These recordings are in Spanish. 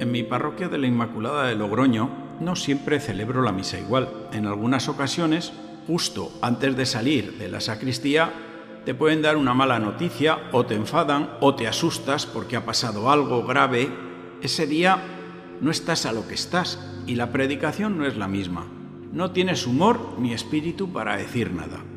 En mi parroquia de la Inmaculada de Logroño no siempre celebro la misa igual. En algunas ocasiones, justo antes de salir de la sacristía, te pueden dar una mala noticia o te enfadan o te asustas porque ha pasado algo grave. Ese día no estás a lo que estás y la predicación no es la misma. No tienes humor ni espíritu para decir nada.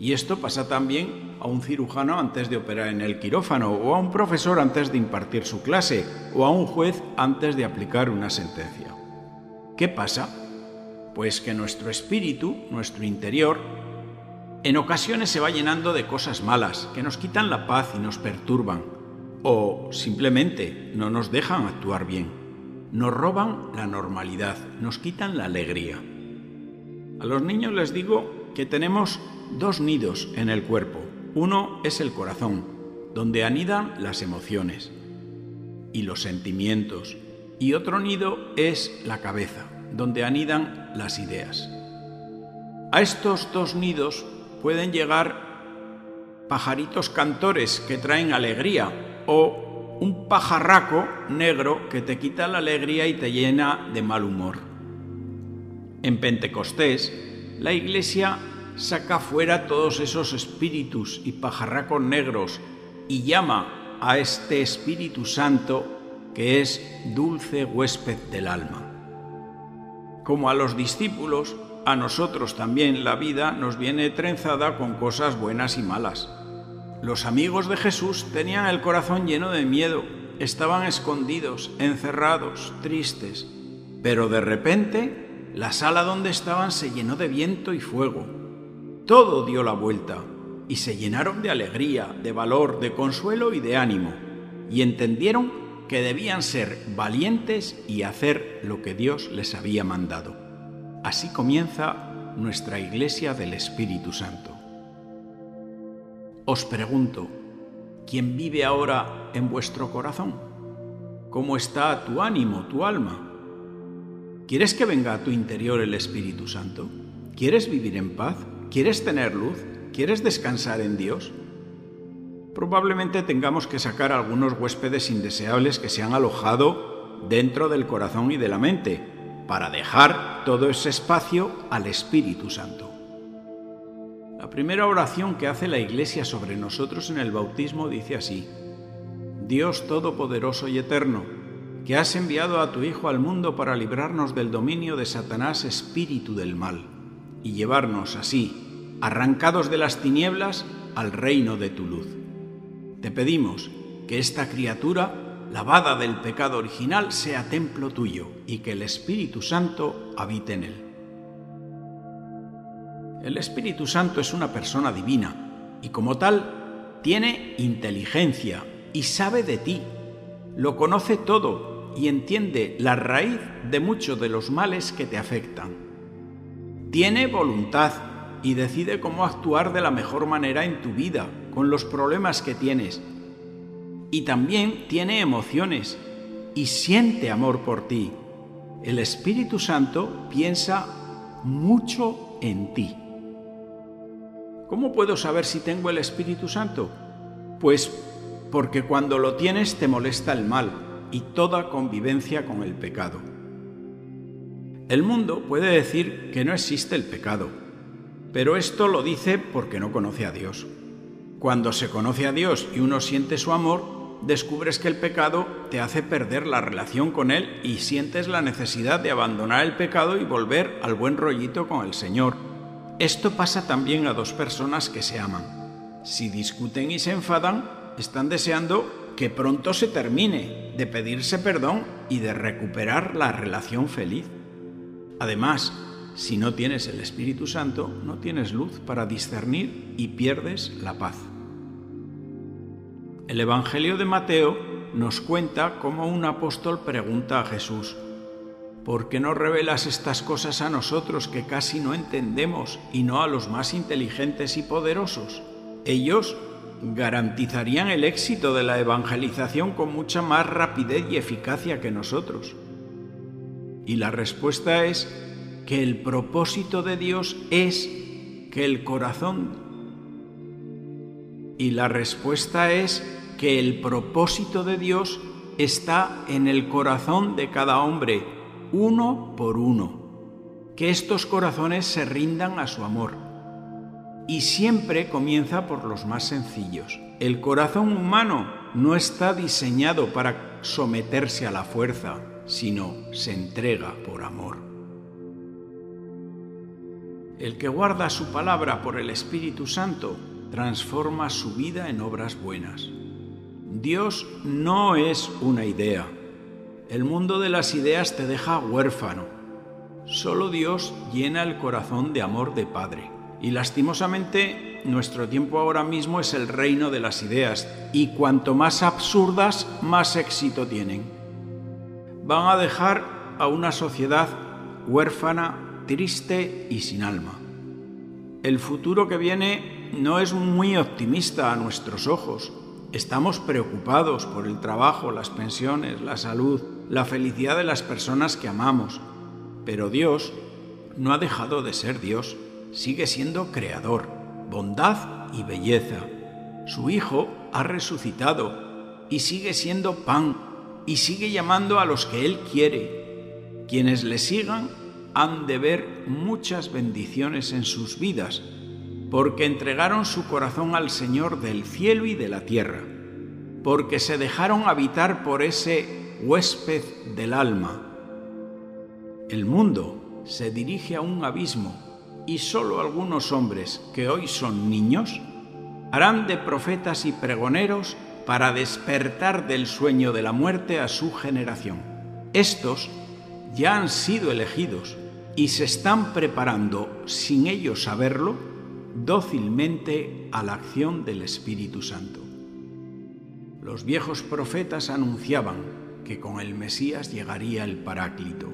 Y esto pasa también a un cirujano antes de operar en el quirófano, o a un profesor antes de impartir su clase, o a un juez antes de aplicar una sentencia. ¿Qué pasa? Pues que nuestro espíritu, nuestro interior, en ocasiones se va llenando de cosas malas, que nos quitan la paz y nos perturban, o simplemente no nos dejan actuar bien. Nos roban la normalidad, nos quitan la alegría. A los niños les digo que tenemos dos nidos en el cuerpo, uno es el corazón, donde anidan las emociones y los sentimientos, y otro nido es la cabeza, donde anidan las ideas. A estos dos nidos pueden llegar pajaritos cantores que traen alegría o un pajarraco negro que te quita la alegría y te llena de mal humor. En Pentecostés, la Iglesia saca fuera todos esos espíritus y pajarracos negros y llama a este Espíritu Santo que es dulce huésped del alma. Como a los discípulos, a nosotros también la vida nos viene trenzada con cosas buenas y malas. Los amigos de Jesús tenían el corazón lleno de miedo, estaban escondidos, encerrados, tristes, pero de repente la sala donde estaban se llenó de viento y fuego todo dio la vuelta y se llenaron de alegría, de valor, de consuelo y de ánimo, y entendieron que debían ser valientes y hacer lo que Dios les había mandado. Así comienza nuestra Iglesia del Espíritu Santo. Os pregunto, ¿quién vive ahora en vuestro corazón? ¿Cómo está tu ánimo, tu alma? ¿Quieres que venga a tu interior el Espíritu Santo? ¿Quieres vivir en paz? ¿Quieres tener luz? ¿Quieres descansar en Dios? Probablemente tengamos que sacar algunos huéspedes indeseables que se han alojado dentro del corazón y de la mente, para dejar todo ese espacio al Espíritu Santo. La primera oración que hace la Iglesia sobre nosotros en el bautismo dice así, Dios Todopoderoso y Eterno, que has enviado a tu Hijo al mundo para librarnos del dominio de Satanás, espíritu del mal y llevarnos así, arrancados de las tinieblas, al reino de tu luz. Te pedimos que esta criatura, lavada del pecado original, sea templo tuyo y que el Espíritu Santo habite en él. El Espíritu Santo es una persona divina y como tal tiene inteligencia y sabe de ti, lo conoce todo y entiende la raíz de muchos de los males que te afectan tiene voluntad y decide cómo actuar de la mejor manera en tu vida, con los problemas que tienes. Y también tiene emociones y siente amor por ti. El Espíritu Santo piensa mucho en ti. ¿Cómo puedo saber si tengo el Espíritu Santo? Pues porque cuando lo tienes te molesta el mal y toda convivencia con el pecado. El mundo puede decir que no existe el pecado, pero esto lo dice porque no conoce a Dios. Cuando se conoce a Dios y uno siente su amor, descubres que el pecado te hace perder la relación con Él y sientes la necesidad de abandonar el pecado y volver al buen rollito con el Señor. Esto pasa también a dos personas que se aman. Si discuten y se enfadan, están deseando que pronto se termine, de pedirse perdón y de recuperar la relación feliz. Además, si no tienes el Espíritu Santo, no tienes luz para discernir y pierdes la paz. El Evangelio de Mateo nos cuenta cómo un apóstol pregunta a Jesús, ¿por qué no revelas estas cosas a nosotros que casi no entendemos y no a los más inteligentes y poderosos? Ellos garantizarían el éxito de la evangelización con mucha más rapidez y eficacia que nosotros. Y la respuesta es que el propósito de Dios es que el corazón... Y la respuesta es que el propósito de Dios está en el corazón de cada hombre, uno por uno. Que estos corazones se rindan a su amor. Y siempre comienza por los más sencillos. El corazón humano no está diseñado para someterse a la fuerza, sino se entrega por amor. El que guarda su palabra por el Espíritu Santo transforma su vida en obras buenas. Dios no es una idea. El mundo de las ideas te deja huérfano. Solo Dios llena el corazón de amor de Padre. Y lastimosamente nuestro tiempo ahora mismo es el reino de las ideas y cuanto más absurdas, más éxito tienen. Van a dejar a una sociedad huérfana, triste y sin alma. El futuro que viene no es muy optimista a nuestros ojos. Estamos preocupados por el trabajo, las pensiones, la salud, la felicidad de las personas que amamos. Pero Dios no ha dejado de ser Dios, sigue siendo creador, bondad y belleza. Su Hijo ha resucitado y sigue siendo pan y sigue llamando a los que Él quiere. Quienes le sigan han de ver muchas bendiciones en sus vidas porque entregaron su corazón al Señor del cielo y de la tierra, porque se dejaron habitar por ese huésped del alma. El mundo se dirige a un abismo y solo algunos hombres que hoy son niños harán de profetas y pregoneros para despertar del sueño de la muerte a su generación. Estos ya han sido elegidos y se están preparando, sin ellos saberlo, dócilmente a la acción del Espíritu Santo. Los viejos profetas anunciaban que con el Mesías llegaría el Paráclito,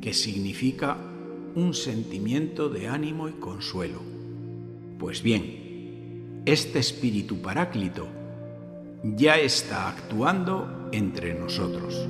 que significa un sentimiento de ánimo y consuelo. Pues bien, este Espíritu Paráclito ya está actuando entre nosotros.